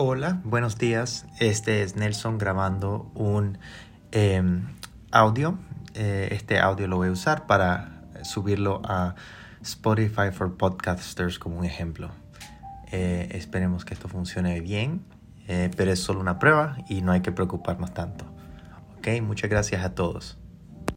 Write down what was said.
Hola, buenos días. Este es Nelson grabando un em, audio. Eh, este audio lo voy a usar para subirlo a Spotify for Podcasters como un ejemplo. Eh, esperemos que esto funcione bien, eh, pero es solo una prueba y no hay que preocuparnos tanto. Ok, muchas gracias a todos.